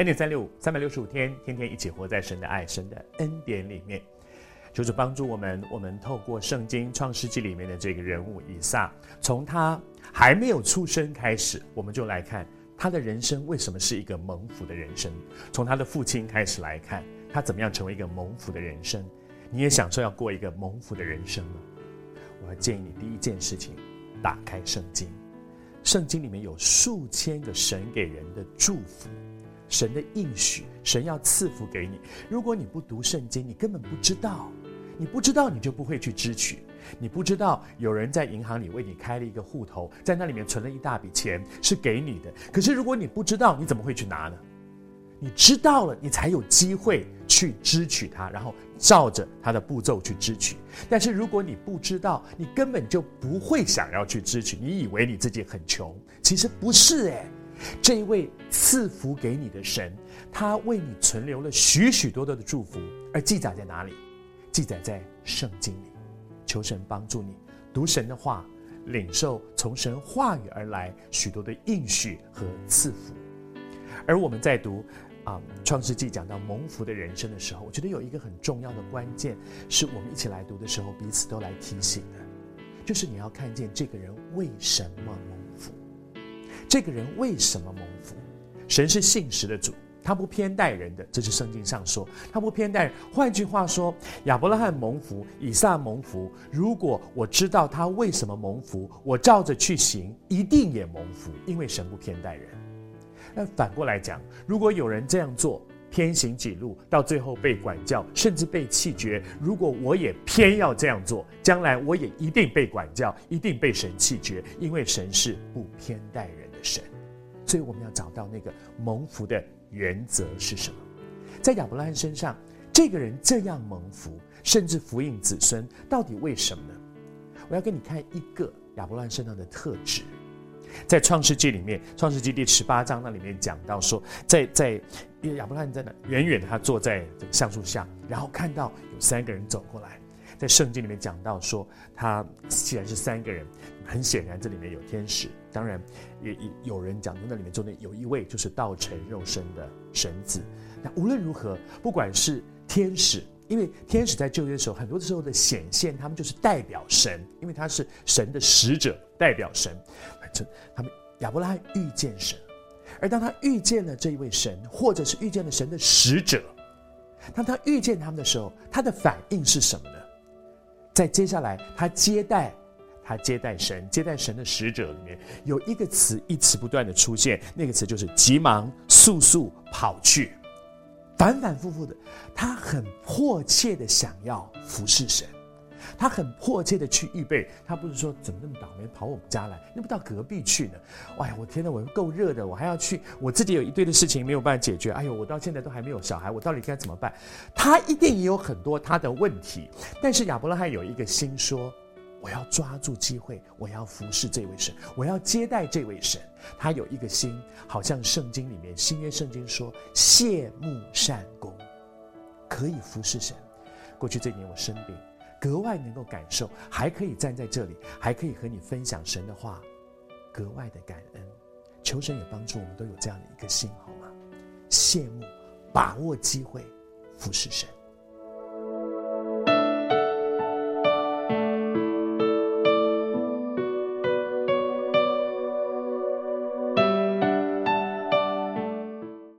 恩典三六五，三百六十五天，天天一起活在神的爱、神的恩典里面。就是帮助我们，我们透过圣经创世纪里面的这个人物以撒，从他还没有出生开始，我们就来看他的人生为什么是一个蒙福的人生。从他的父亲开始来看，他怎么样成为一个蒙福的人生。你也想说要过一个蒙福的人生吗？我要建议你第一件事情，打开圣经。圣经里面有数千个神给人的祝福，神的应许，神要赐福给你。如果你不读圣经，你根本不知道。你不知道，你就不会去支取。你不知道有人在银行里为你开了一个户头，在那里面存了一大笔钱，是给你的。可是如果你不知道，你怎么会去拿呢？你知道了，你才有机会去支取它，然后照着它的步骤去支取。但是如果你不知道，你根本就不会想要去支取。你以为你自己很穷，其实不是诶。这一位赐福给你的神，他为你存留了许许多多的祝福，而记载在哪里？记载在圣经里，求神帮助你读神的话，领受从神话语而来许多的应许和赐福。而我们在读啊《创世纪》讲到蒙福的人生的时候，我觉得有一个很重要的关键，是我们一起来读的时候彼此都来提醒的，就是你要看见这个人为什么蒙福，这个人为什么蒙福？神是信实的主。他不偏待人的，这是圣经上说，他不偏待人。换句话说，亚伯拉罕蒙福，以撒蒙福。如果我知道他为什么蒙福，我照着去行，一定也蒙福，因为神不偏待人。那反过来讲，如果有人这样做，偏行己路，到最后被管教，甚至被弃绝，如果我也偏要这样做，将来我也一定被管教，一定被神弃绝，因为神是不偏待人神。所以我们要找到那个蒙福的原则是什么？在亚伯拉罕身上，这个人这样蒙福，甚至福荫子孙，到底为什么呢？我要给你看一个亚伯拉罕身上的特质，在创世纪里面，创世纪第十八章那里面讲到说，在在亚伯拉罕在那远远他坐在这个橡树下，然后看到有三个人走过来，在圣经里面讲到说，他既然是三个人。很显然，这里面有天使。当然，也也有人讲，那里面中间有一位就是道成肉身的神子。那无论如何，不管是天使，因为天使在旧约的时候，很多的时候的显现，他们就是代表神，因为他是神的使者，代表神。反正他们亚伯拉罕遇见神，而当他遇见了这一位神，或者是遇见了神的使者，当他遇见他们的时候，他的反应是什么呢？在接下来，他接待。他接待神，接待神的使者里面有一个词，一词不断的出现，那个词就是急忙、速速跑去，反反复复的，他很迫切的想要服侍神，他很迫切的去预备，他不是说怎么那么倒霉跑我们家来，那不到隔壁去呢？哎呀，我天哪，我够热的，我还要去，我自己有一堆的事情没有办法解决，哎呦，我到现在都还没有小孩，我到底该怎么办？他一定也有很多他的问题，但是亚伯拉罕有一个心说。我要抓住机会，我要服侍这位神，我要接待这位神。他有一个心，好像圣经里面新约圣经说，谢幕善功，可以服侍神。过去这一年我生病，格外能够感受，还可以站在这里，还可以和你分享神的话，格外的感恩。求神也帮助我们都有这样的一个心，好吗？羡慕，把握机会，服侍神。